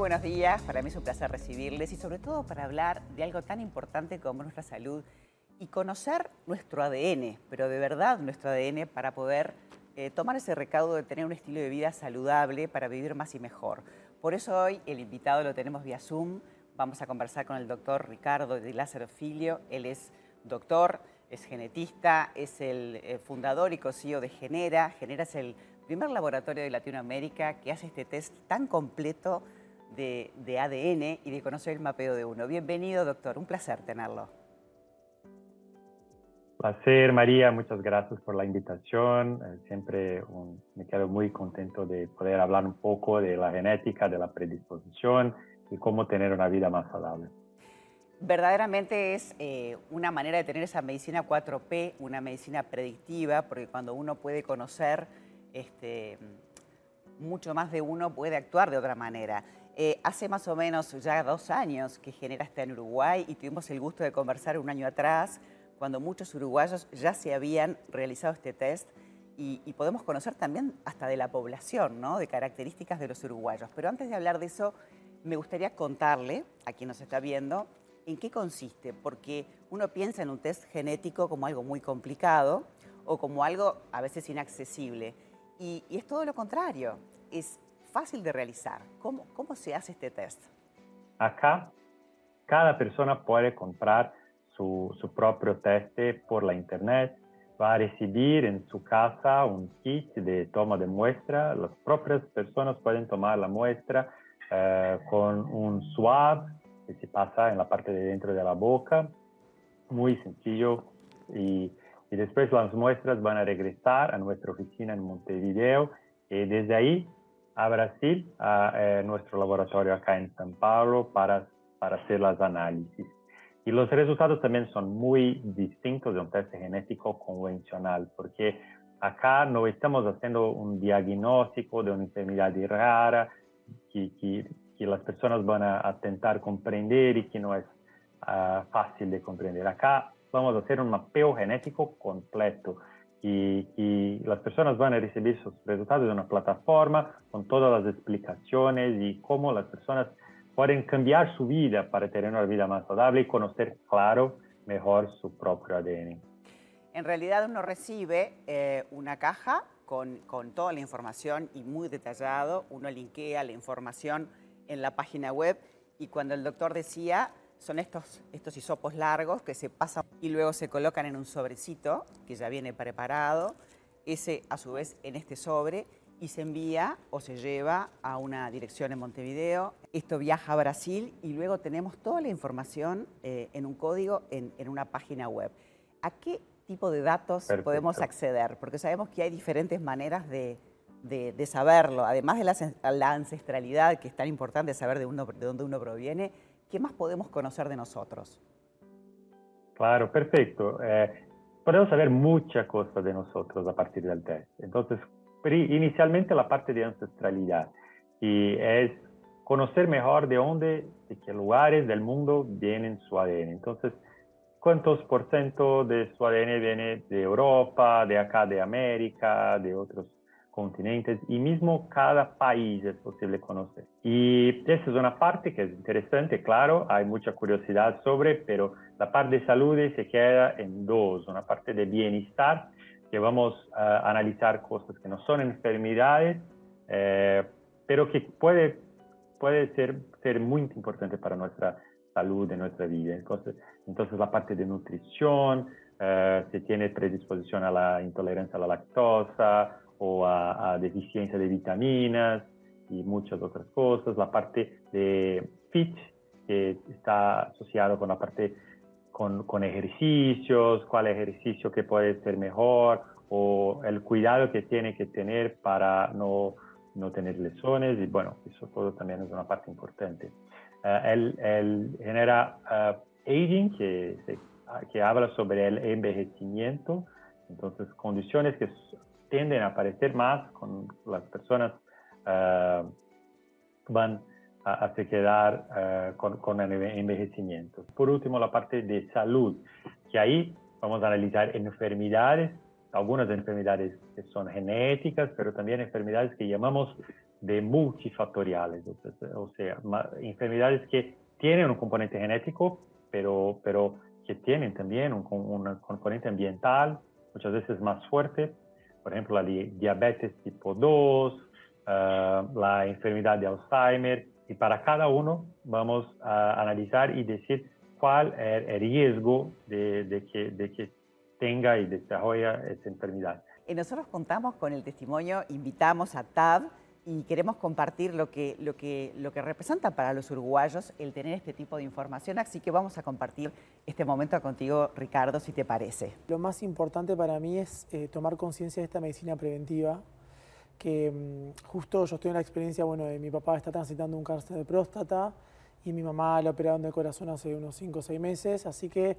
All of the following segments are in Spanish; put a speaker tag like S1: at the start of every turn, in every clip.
S1: buenos días, para mí es un placer recibirles y sobre todo para hablar de algo tan importante como nuestra salud y conocer nuestro ADN, pero de verdad nuestro ADN para poder eh, tomar ese recaudo de tener un estilo de vida saludable para vivir más y mejor. Por eso hoy el invitado lo tenemos vía Zoom, vamos a conversar con el doctor Ricardo de Lázaro Filio, él es doctor, es genetista, es el eh, fundador y co-CEO de Genera, Genera es el primer laboratorio de Latinoamérica que hace este test tan completo de, ADN y de conocer el mapeo de uno. Bienvenido, doctor. Un placer tenerlo.
S2: Placer, María. Muchas gracias por la invitación. Eh, siempre me quedo muy contento de poder hablar un poco de la genética, de la predisposición y cómo tener una vida más saludable.
S1: Verdaderamente es eh, una manera de tener esa medicina 4P, una medicina predictiva, porque cuando uno puede conocer este, mucho más de uno puede actuar de otra manera. Eh, hace más o menos ya dos años que Genera está en Uruguay y tuvimos el gusto de conversar un año atrás, cuando muchos uruguayos ya se habían realizado este test y, podemos conocer también hasta de la población, ¿no? de características de los uruguayos. Pero antes de hablar de eso, me gustaría contarle a quien nos está viendo en qué consiste, porque uno piensa en un test genético como algo muy complicado o como algo a veces inaccesible. Y, es todo lo contrario, fácil de realizar. ¿Cómo, ¿Cómo se hace este test?
S2: Acá, cada persona puede comprar su, su propio test por la internet, va a recibir en su casa un kit de toma de muestra. Las propias personas pueden tomar la muestra eh, con un swab que se pasa en la parte de dentro de la boca. Muy sencillo y y después las muestras van a regresar a nuestra oficina en Montevideo y desde ahí a Brasil, a, eh, nuestro laboratorio acá en San Paulo para, para hacer las análisis. Y los resultados también son muy distintos de un test genético convencional, porque acá no estamos haciendo un diagnóstico de una enfermedad rara que, que, que las personas van a, a, intentar comprender y que no es uh, fácil de comprender. Acá vamos a hacer un mapeo genético completo y, las personas van a recibir sus resultados de una plataforma con todas las explicaciones y cómo las personas pueden cambiar su vida para tener una vida más saludable y conocer claro mejor su propio ADN.
S1: En realidad uno recibe eh, una caja con, con, toda la información y muy detallado, uno linkea la información en la página web y cuando el doctor decía son estos, estos hisopos largos que se pasan y luego se colocan en un sobrecito que ya viene preparado, ese a su vez en este sobre y se envía o se lleva a una dirección en Montevideo. Esto viaja a Brasil y luego tenemos toda la información eh, en un código en, en, una página web. ¿A qué tipo de datos podemos acceder? Porque sabemos que hay diferentes maneras de, de, de saberlo, además de la, la, ancestralidad, que es tan importante saber de, uno, de dónde uno proviene, ¿qué más podemos conocer de nosotros?
S2: Claro, perfecto. Eh, podemos saber muchas cosas de nosotros a partir del test. Entonces, inicialmente la parte de ancestralidad y es conocer mejor de dónde, de qué lugares del mundo vienen su ADN. Entonces, cuántos por ciento de su ADN viene de Europa, de acá de América, de otros continentes y mismo cada país es posible conocer. Y esa es una parte que es interesante, claro, hay mucha curiosidad sobre, pero la parte de salud se queda en dos, una parte de bienestar, que vamos a analizar cosas que no son enfermedades, eh, pero que puede, puede ser, ser muy importante para nuestra salud, de nuestra vida. Entonces, entonces la parte de nutrición, eh, si tiene predisposición a la intolerancia a la lactosa, o a, deficiencia de vitaminas y muchas otras cosas. La parte de FIT, que está asociado con la parte con, con ejercicios, cuál ejercicio que puede ser mejor o el cuidado que tiene que tener para no, no tener lesiones y bueno, eso todo también es una parte importante. Uh, él, él, genera uh, aging, que, que habla sobre el envejecimiento, entonces condiciones que tienden a aparecer más con las personas uh, van a, a quedar uh, con, con, el envejecimiento. Por último, la parte de salud, que ahí vamos a analizar enfermedades, algunas enfermedades que son genéticas, pero también enfermedades que llamamos de multifactoriales, o sea, enfermedades que tienen un componente genético, pero, pero que tienen también un, componente ambiental, muchas veces más fuerte, por ejemplo, la diabetes tipo 2, eh, la enfermedad de Alzheimer, y para cada uno vamos a analizar y decir cuál es el riesgo de, de, que, de que tenga y desarrolla esa enfermedad.
S1: Y nosotros contamos con el testimonio, invitamos a TAB y queremos compartir lo que, lo, que, lo que representa para los uruguayos el tener este tipo de información, así que vamos a compartir este momento contigo, Ricardo, si te parece.
S3: Lo más importante para mí es eh, tomar conciencia de esta medicina preventiva, que mm, justo yo estoy en la experiencia, bueno, de mi papá está transitando un cáncer de próstata y mi mamá la operaron de corazón hace unos 5 o 6 meses, así que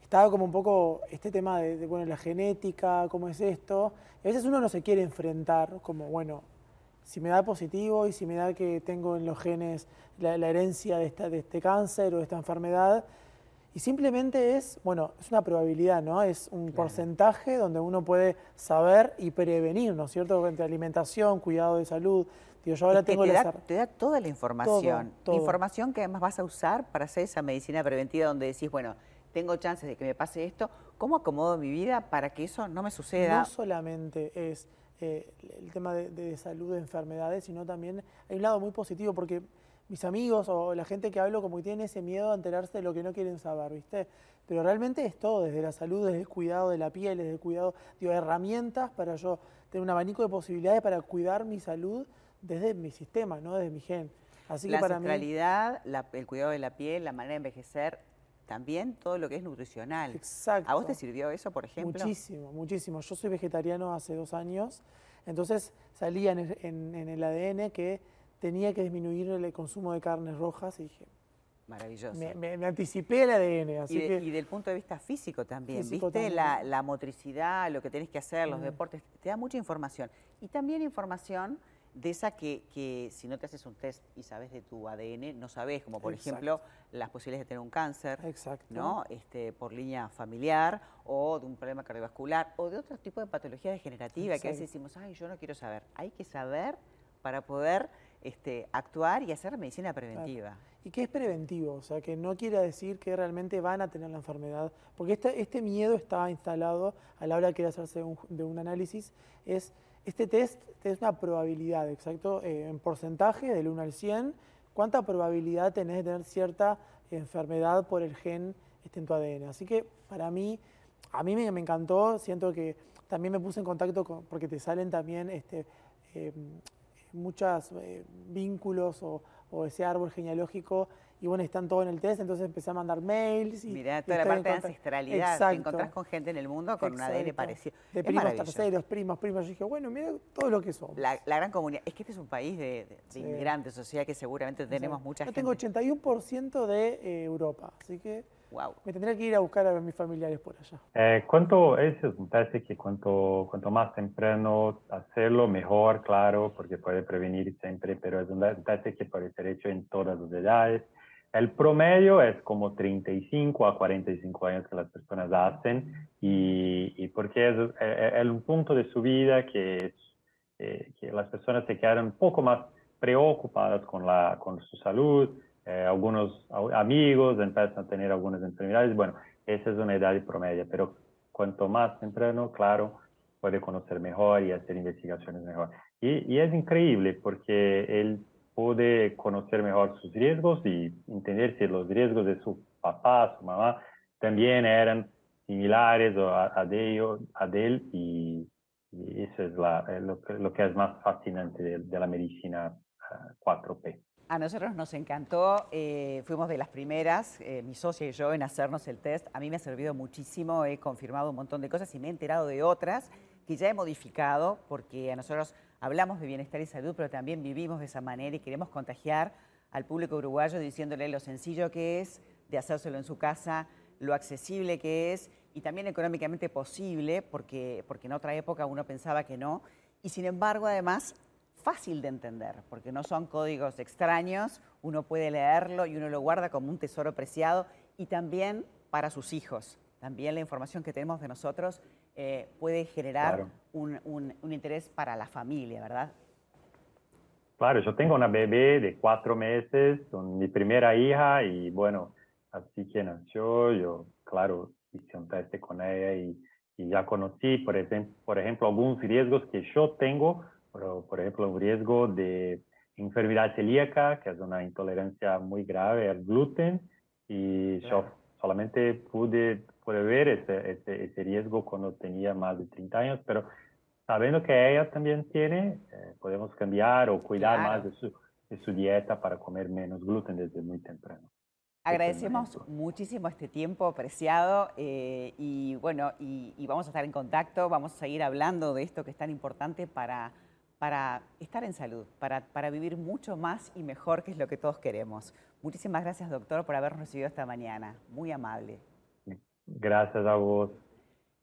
S3: estaba como un poco este tema de, de, bueno, la genética, cómo es esto. A veces uno no se quiere enfrentar como, bueno, si me da positivo y si me da que tengo en los genes la, herencia de, esta, de este cáncer o de esta enfermedad. Y simplemente es, bueno, es una probabilidad, ¿no? Es un porcentaje donde uno puede saber y prevenir, ¿no es cierto? Entre alimentación, cuidado de salud.
S1: Digo, yo ahora tengo te, da, te da toda la información. Información que además vas a usar para hacer esa medicina preventiva donde decís, bueno, tengo chances de que me pase esto. ¿Cómo acomodo mi vida para que eso no me suceda?
S3: No solamente es eh, el tema de, salud, de enfermedades, sino también hay un lado muy positivo porque mis amigos o la gente que hablo como que tiene ese miedo a enterarse de lo que no quieren saber, ¿viste? Pero realmente es todo, desde la salud, desde el cuidado de la piel, desde el cuidado, digo, herramientas para yo tener un abanico de posibilidades para cuidar mi salud desde mi sistema, no desde mi gen.
S1: Así la que para el cuidado de la piel, la manera de envejecer, también todo lo que es nutricional.
S3: Exacto.
S1: ¿A vos te sirvió eso, por ejemplo?
S3: Muchísimo, muchísimo. Yo soy vegetariano hace dos años, entonces salía en, el ADN que tenía que disminuir el consumo de carnes rojas y dije...
S1: Maravilloso.
S3: Me, anticipé el ADN. Así
S1: y,
S3: que,
S1: y, del punto de vista físico también, ¿viste? La, motricidad, lo que tenés que hacer, los deportes, te da mucha información. Y también información de esa que, si no te haces un test y sabes de tu ADN, no sabes, como por ejemplo las posibilidades de tener un cáncer, ¿no? Este, por línea familiar o de un problema cardiovascular o de otro tipo de patología degenerativa que a veces decimos, ay, yo no quiero saber. Hay que saber para poder este, actuar y hacer medicina preventiva.
S3: ¿Y qué es preventivo? O sea, que no quiere decir que realmente van a tener la enfermedad, porque este, este miedo está instalado a la hora de hacerse de un análisis, es este test es una probabilidad, exacto, eh, en porcentaje del 1 al 100, cuánta probabilidad tenés de tener cierta enfermedad por el gen este, en tu ADN. Así que para mí, a mí me, encantó, siento que también me puse en contacto con, porque te salen también este, eh, muchos eh, vínculos o, o ese árbol genealógico y bueno, están todos en el test, entonces empecé a mandar mails. Y,
S1: Mirá, toda la parte de ancestralidad, Exacto. te encontrás con gente en el mundo con un ADN parecido.
S3: De primos terceros, primos, primos, yo dije, bueno, mira todo lo que somos.
S1: La, gran comunidad, es que este es un país de, inmigrantes, o sea que seguramente tenemos mucha
S3: yo
S1: gente.
S3: Yo tengo 81% de eh, Europa, así que... Wow. Me tendría que ir a buscar a mis familiares por allá.
S2: Eh, cuanto, eso me parece que cuanto, cuanto más temprano hacerlo, mejor, claro, porque puede prevenir siempre, pero es un parece que puede ser hecho en todas las edades. El promedio es como 35 a 45 años que las personas hacen y, y porque es, es, un punto de su vida que, eh, que las personas se quedan un poco más preocupadas con, la, con su salud, eh, algunos amigos empiezan a tener algunas enfermedades. Bueno, esa es una edad promedia, pero cuanto más temprano, claro, puede conocer mejor y hacer investigaciones mejor. Y, y es increíble porque él puede conocer mejor sus riesgos y entender si los riesgos de su papá, su mamá, también eran similares a, a, de, ellos, a de él y, eso es la, lo, lo, que es más fascinante de, de la medicina 4P. Ah,
S1: a nosotros nos encantó, eh, fuimos de las primeras, eh, mi socia y yo, en hacernos el test. A mí me ha servido muchísimo, he confirmado un montón de cosas y me he enterado de otras que ya he modificado porque a nosotros hablamos de bienestar y salud, pero también vivimos de esa manera y queremos contagiar al público uruguayo diciéndole lo sencillo que es de hacérselo en su casa, lo accesible que es y también económicamente posible, porque, porque en otra época uno pensaba que no. Y sin embargo, además, fácil de entender, porque no son códigos extraños, uno puede leerlo y uno lo guarda como un tesoro preciado y también para sus hijos. También la información que tenemos de nosotros eh, puede generar un, un interés para la familia, ¿verdad?
S2: Claro, yo tengo una bebé de cuatro meses, con mi primera hija y bueno, así que nació, yo claro hice un test con ella y, y ya conocí, por, ejemplo, por ejemplo, algunos riesgos que yo tengo, por, por ejemplo, un riesgo de enfermedad celíaca, que es una intolerancia muy grave al gluten, y yo solamente pude, pude ver ese, ese, ese, riesgo cuando tenía más de 30 años, pero sabiendo que ella también tiene, eh, podemos cambiar o cuidar
S1: Claro.
S2: más de su, de su dieta para comer menos gluten desde muy temprano.
S1: Agradecemos muchísimo este tiempo preciado eh, y bueno, y, y vamos a estar en contacto, vamos a seguir hablando de esto que es tan importante para, para estar en salud, para, para vivir mucho más y mejor, que es lo que todos queremos. Muchísimas gracias, doctor, por habernos recibido esta mañana. Muy amable.
S2: Gracias a vos.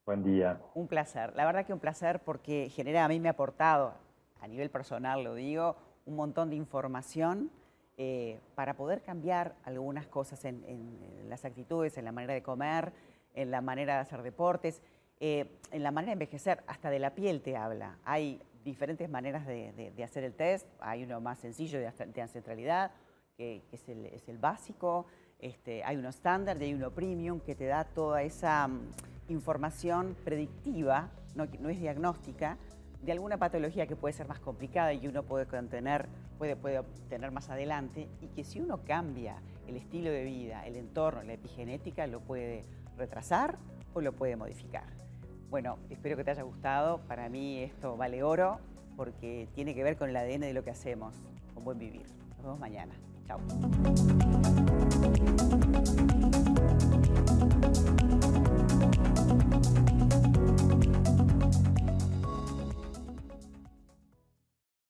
S2: Buen día.
S1: Un placer, la verdad que un placer porque genera, a mí me ha aportado, a nivel personal lo digo, un montón de información eh, para poder cambiar algunas cosas en, en- en las actitudes, en la manera de comer, en la manera de hacer deportes, eh, en la manera de envejecer, hasta de la piel te habla. Hay diferentes maneras de, de- de hacer el test, hay uno más sencillo de, de ancestralidad, que, que es, el, es el básico, este, hay uno estándar y hay uno premium que te da toda esa mm, información predictiva, no, no es diagnóstica, de alguna patología que puede ser más complicada y uno puede contener, puede, puede obtener más adelante, y que si uno cambia el estilo de vida, el entorno, la epigenética, lo puede retrasar o lo puede modificar. Bueno, espero que te haya gustado. Para mí esto vale oro porque tiene que ver con el ADN de lo que hacemos, con buen vivir. Nos vemos mañana. Chao.